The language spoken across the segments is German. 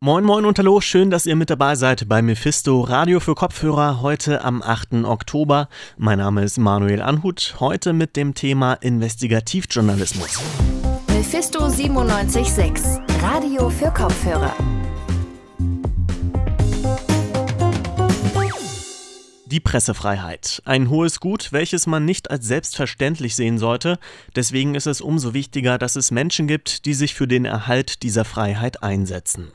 Moin Moin und Hallo, schön, dass ihr mit dabei seid bei Mephisto Radio für Kopfhörer heute am 8. Oktober. Mein Name ist Manuel Anhut, heute mit dem Thema Investigativjournalismus. Mephisto 976, Radio für Kopfhörer. Die Pressefreiheit. Ein hohes Gut, welches man nicht als selbstverständlich sehen sollte. Deswegen ist es umso wichtiger, dass es Menschen gibt, die sich für den Erhalt dieser Freiheit einsetzen.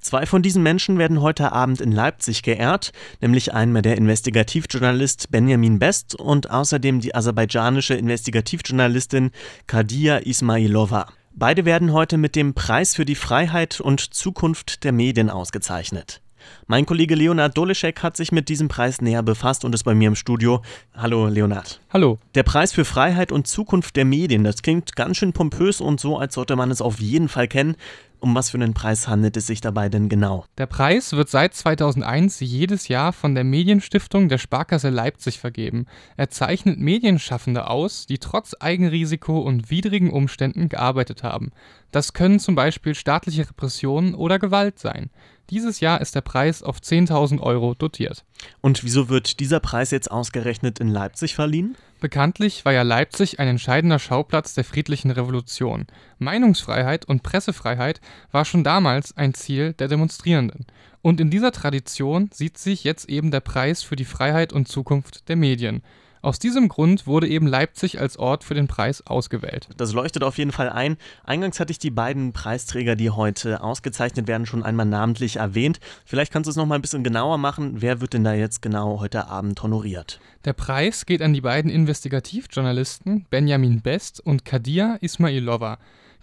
Zwei von diesen Menschen werden heute Abend in Leipzig geehrt, nämlich einmal der Investigativjournalist Benjamin Best und außerdem die aserbaidschanische Investigativjournalistin Kadia Ismailova. Beide werden heute mit dem Preis für die Freiheit und Zukunft der Medien ausgezeichnet. Mein Kollege Leonard Doleschek hat sich mit diesem Preis näher befasst und ist bei mir im Studio. Hallo Leonard. Hallo. Der Preis für Freiheit und Zukunft der Medien, das klingt ganz schön pompös und so, als sollte man es auf jeden Fall kennen. Um was für einen Preis handelt es sich dabei denn genau? Der Preis wird seit 2001 jedes Jahr von der Medienstiftung der Sparkasse Leipzig vergeben. Er zeichnet Medienschaffende aus, die trotz Eigenrisiko und widrigen Umständen gearbeitet haben. Das können zum Beispiel staatliche Repressionen oder Gewalt sein. Dieses Jahr ist der Preis auf 10.000 Euro dotiert. Und wieso wird dieser Preis jetzt ausgerechnet in Leipzig verliehen? Bekanntlich war ja Leipzig ein entscheidender Schauplatz der friedlichen Revolution. Meinungsfreiheit und Pressefreiheit war schon damals ein Ziel der Demonstrierenden. Und in dieser Tradition sieht sich jetzt eben der Preis für die Freiheit und Zukunft der Medien. Aus diesem Grund wurde eben Leipzig als Ort für den Preis ausgewählt. Das leuchtet auf jeden Fall ein. Eingangs hatte ich die beiden Preisträger, die heute ausgezeichnet werden, schon einmal namentlich erwähnt. Vielleicht kannst du es noch mal ein bisschen genauer machen. Wer wird denn da jetzt genau heute Abend honoriert? Der Preis geht an die beiden Investigativjournalisten Benjamin Best und Kadir Ismailova.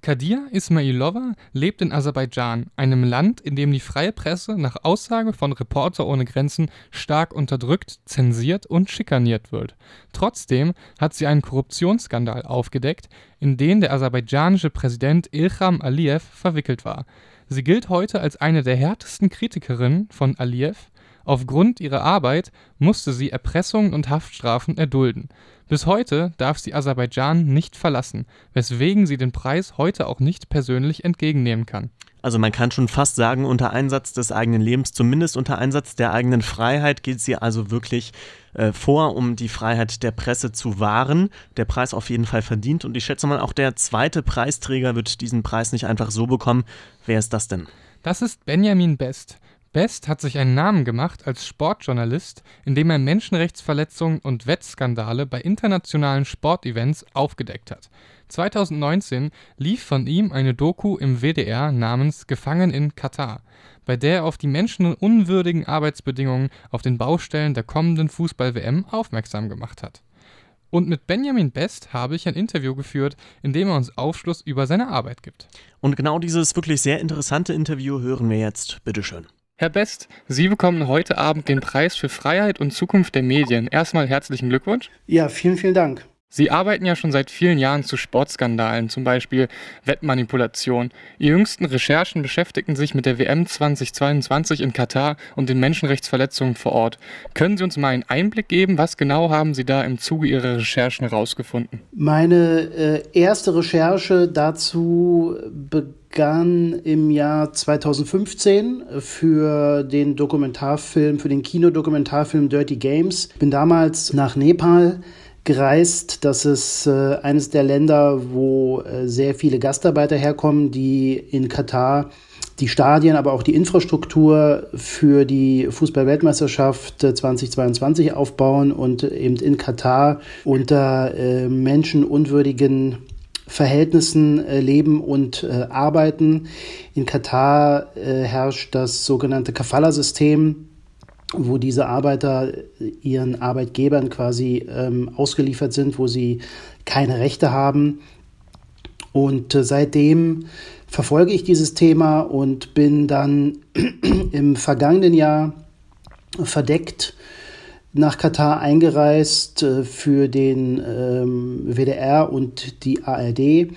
Kadir Ismailova lebt in Aserbaidschan, einem Land, in dem die freie Presse nach Aussage von Reporter ohne Grenzen stark unterdrückt, zensiert und schikaniert wird. Trotzdem hat sie einen Korruptionsskandal aufgedeckt, in den der aserbaidschanische Präsident Ilham Aliyev verwickelt war. Sie gilt heute als eine der härtesten Kritikerinnen von Aliyev. Aufgrund ihrer Arbeit musste sie Erpressungen und Haftstrafen erdulden. Bis heute darf sie Aserbaidschan nicht verlassen, weswegen sie den Preis heute auch nicht persönlich entgegennehmen kann. Also man kann schon fast sagen, unter Einsatz des eigenen Lebens, zumindest unter Einsatz der eigenen Freiheit, geht sie also wirklich äh, vor, um die Freiheit der Presse zu wahren. Der Preis auf jeden Fall verdient und ich schätze mal, auch der zweite Preisträger wird diesen Preis nicht einfach so bekommen. Wer ist das denn? Das ist Benjamin Best. Best hat sich einen Namen gemacht als Sportjournalist, indem er Menschenrechtsverletzungen und Wettskandale bei internationalen Sportevents aufgedeckt hat. 2019 lief von ihm eine Doku im WDR namens Gefangen in Katar, bei der er auf die menschenunwürdigen Arbeitsbedingungen auf den Baustellen der kommenden Fußball-WM aufmerksam gemacht hat. Und mit Benjamin Best habe ich ein Interview geführt, in dem er uns Aufschluss über seine Arbeit gibt. Und genau dieses wirklich sehr interessante Interview hören wir jetzt. Bitteschön. Herr Best, Sie bekommen heute Abend den Preis für Freiheit und Zukunft der Medien. Erstmal herzlichen Glückwunsch. Ja, vielen, vielen Dank. Sie arbeiten ja schon seit vielen Jahren zu Sportskandalen, zum Beispiel Wettmanipulation. Ihre jüngsten Recherchen beschäftigten sich mit der WM 2022 in Katar und den Menschenrechtsverletzungen vor Ort. Können Sie uns mal einen Einblick geben, was genau haben Sie da im Zuge Ihrer Recherchen herausgefunden? Meine äh, erste Recherche dazu begann im Jahr 2015 für den Dokumentarfilm, für den Kinodokumentarfilm Dirty Games. Bin damals nach Nepal gereist. Das ist äh, eines der Länder, wo äh, sehr viele Gastarbeiter herkommen, die in Katar die Stadien, aber auch die Infrastruktur für die Fußballweltmeisterschaft 2022 aufbauen und eben in Katar unter äh, menschenunwürdigen Verhältnissen äh, leben und äh, arbeiten. In Katar äh, herrscht das sogenannte Kafala-System wo diese Arbeiter ihren Arbeitgebern quasi ähm, ausgeliefert sind, wo sie keine Rechte haben. Und seitdem verfolge ich dieses Thema und bin dann im vergangenen Jahr verdeckt nach Katar eingereist äh, für den ähm, WDR und die ARD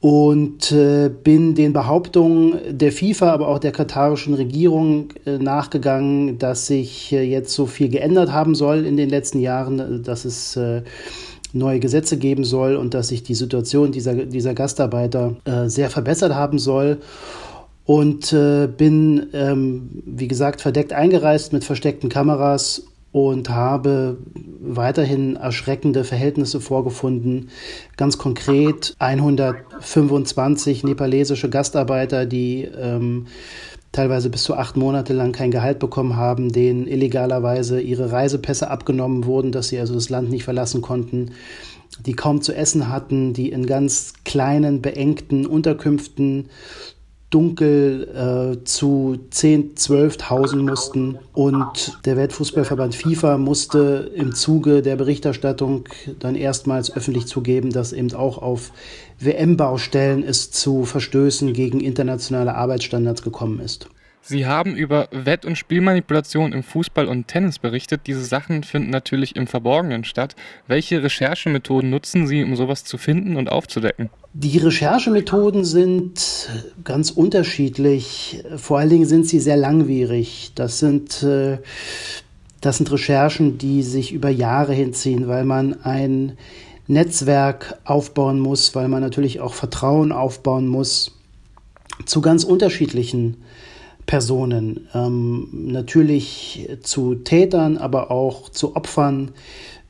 und äh, bin den Behauptungen der FIFA, aber auch der katarischen Regierung äh, nachgegangen, dass sich jetzt so viel geändert haben soll in den letzten Jahren, dass es neue Gesetze geben soll und dass sich die Situation dieser, dieser Gastarbeiter sehr verbessert haben soll. und äh, bin, ähm, wie gesagt, verdeckt eingereist mit versteckten Kameras und habe weiterhin erschreckende Verhältnisse vorgefunden. Ganz konkret 125 nepalesische Gastarbeiter, die ähm, teilweise bis zu acht Monate lang kein Gehalt bekommen haben, denen illegalerweise ihre Reisepässe abgenommen wurden, dass sie also das Land nicht verlassen konnten, die kaum zu essen hatten, die in ganz kleinen, beengten Unterkünften dunkel äh, zu 10, 12.000 mussten. Und der Weltfußballverband FIFA musste im Zuge der Berichterstattung dann erstmals öffentlich zugeben, dass eben auch auf WM-Baustellen es zu Verstößen gegen internationale Arbeitsstandards gekommen ist. Sie haben über Wett- und Spielmanipulation im Fußball und Tennis berichtet. Diese Sachen finden natürlich im Verborgenen statt. Welche Recherchemethoden nutzen Sie, um sowas zu finden und aufzudecken? Die Recherchemethoden sind ganz unterschiedlich. Vor allen Dingen sind sie sehr langwierig. Das sind, äh, das sind Recherchen, die sich über Jahre hinziehen, weil man ein Netzwerk aufbauen muss, weil man natürlich auch Vertrauen aufbauen muss zu ganz unterschiedlichen Personen. Ähm, natürlich zu Tätern, aber auch zu Opfern.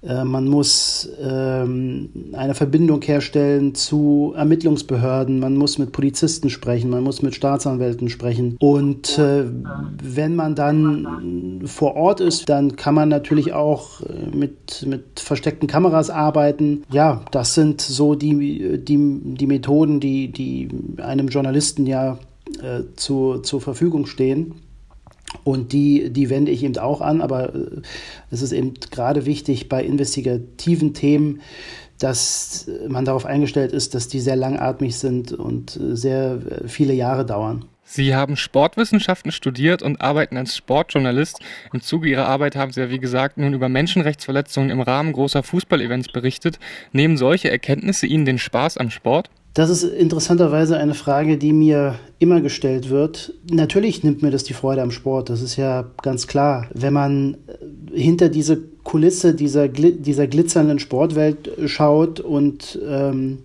Äh, man muss ähm, eine Verbindung herstellen zu Ermittlungsbehörden, man muss mit Polizisten sprechen, man muss mit Staatsanwälten sprechen. Und äh, wenn man dann vor Ort ist, dann kann man natürlich auch äh, mit, mit versteckten Kameras arbeiten. Ja, das sind so die, die, die Methoden, die, die einem Journalisten ja äh, zu, zur Verfügung stehen. Und die, die wende ich eben auch an, aber äh, es ist eben gerade wichtig bei investigativen Themen, dass man darauf eingestellt ist, dass die sehr langatmig sind und sehr äh, viele Jahre dauern. Sie haben Sportwissenschaften studiert und arbeiten als Sportjournalist. Im Zuge Ihrer Arbeit haben Sie ja, wie gesagt, nun über Menschenrechtsverletzungen im Rahmen großer Fußballevents berichtet. Nehmen solche Erkenntnisse Ihnen den Spaß am Sport? Das ist interessanterweise eine Frage, die mir immer gestellt wird. Natürlich nimmt mir das die Freude am Sport, das ist ja ganz klar. Wenn man äh, hinter diese Kulisse dieser, dieser glitzernden Sportwelt schaut und ähm,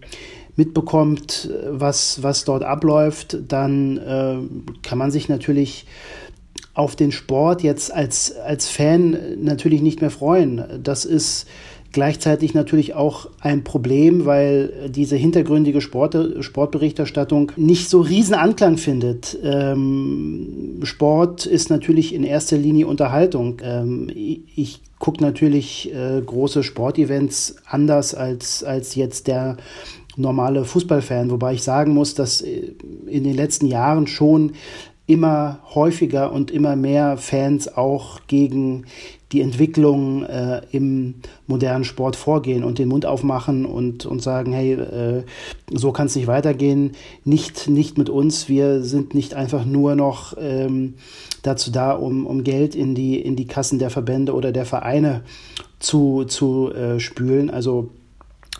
mitbekommt, was, was dort abläuft, dann äh, kann man sich natürlich auf den Sport jetzt als, als Fan natürlich nicht mehr freuen. Das ist Gleichzeitig natürlich auch ein Problem, weil diese hintergründige Sport, Sportberichterstattung nicht so riesen Anklang findet. Ähm, Sport ist natürlich in erster Linie Unterhaltung. Ähm, ich, gucke natürlich äh, große Sportevents anders als, als jetzt der normale Fußballfan, wobei ich sagen muss, dass äh, in den letzten Jahren schon immer häufiger und immer mehr Fans auch gegen die Entwicklung äh, im modernen Sport vorgehen und den Mund aufmachen und, und sagen, hey, äh, so kann es nicht weitergehen, nicht, nicht mit uns, wir sind nicht einfach nur noch ähm, dazu da, um, um Geld in die, in die Kassen der Verbände oder der Vereine zu, zu äh, spülen. Also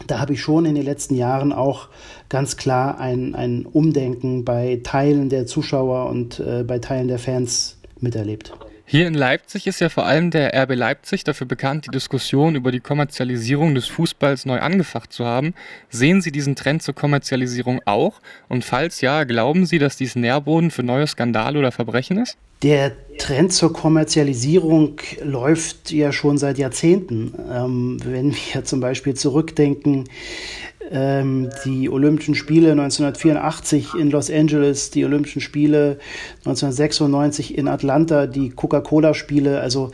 da habe ich schon in den letzten Jahren auch ganz klar ein, ein Umdenken bei Teilen der Zuschauer und äh, bei Teilen der Fans miterlebt. Hier in Leipzig ist ja vor allem der RB Leipzig dafür bekannt, die Diskussion über die Kommerzialisierung des Fußballs neu angefacht zu haben. Sehen Sie diesen Trend zur Kommerzialisierung auch? Und falls ja, glauben Sie, dass dies Nährboden für neue Skandale oder Verbrechen ist? Der Trend zur Kommerzialisierung läuft ja schon seit Jahrzehnten. Ähm, wenn wir zum Beispiel zurückdenken, ähm, die Olympischen Spiele 1984 in Los Angeles, die Olympischen Spiele 1996 in Atlanta, die Coca-Cola-Spiele, also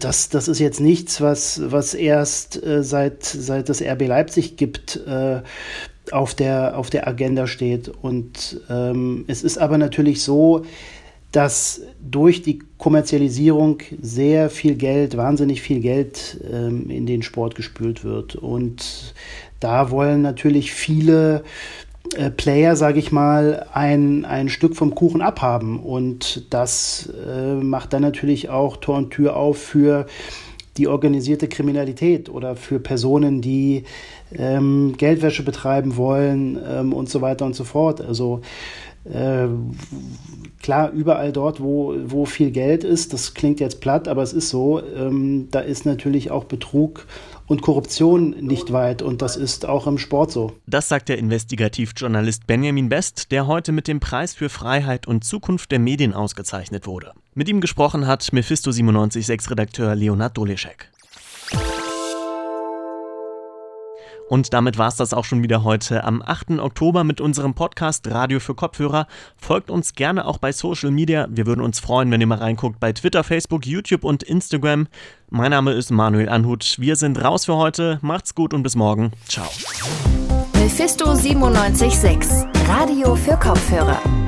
das, das ist jetzt nichts, was, was erst äh, seit, seit das RB Leipzig gibt, äh, auf, der, auf der Agenda steht. Und ähm, es ist aber natürlich so, dass durch die Kommerzialisierung sehr viel Geld, wahnsinnig viel Geld ähm, in den Sport gespült wird. Und da wollen natürlich viele äh, Player, sage ich mal, ein, ein Stück vom Kuchen abhaben. Und das äh, macht dann natürlich auch Tor und Tür auf für die organisierte Kriminalität oder für Personen, die ähm, Geldwäsche betreiben wollen ähm, und so weiter und so fort. Also klar, überall dort, wo, wo viel Geld ist, das klingt jetzt platt, aber es ist so, ähm, da ist natürlich auch Betrug und Korruption nicht weit und das ist auch im Sport so. Das sagt der Investigativjournalist Benjamin Best, der heute mit dem Preis für Freiheit und Zukunft der Medien ausgezeichnet wurde. Mit ihm gesprochen hat Mephisto 976 Redakteur Leonard Doleschek. Und damit war es das auch schon wieder heute am 8. Oktober mit unserem Podcast Radio für Kopfhörer. Folgt uns gerne auch bei Social Media. Wir würden uns freuen, wenn ihr mal reinguckt bei Twitter, Facebook, YouTube und Instagram. Mein Name ist Manuel Anhut. Wir sind raus für heute. Macht's gut und bis morgen. Ciao. Mephisto 976 Radio für Kopfhörer.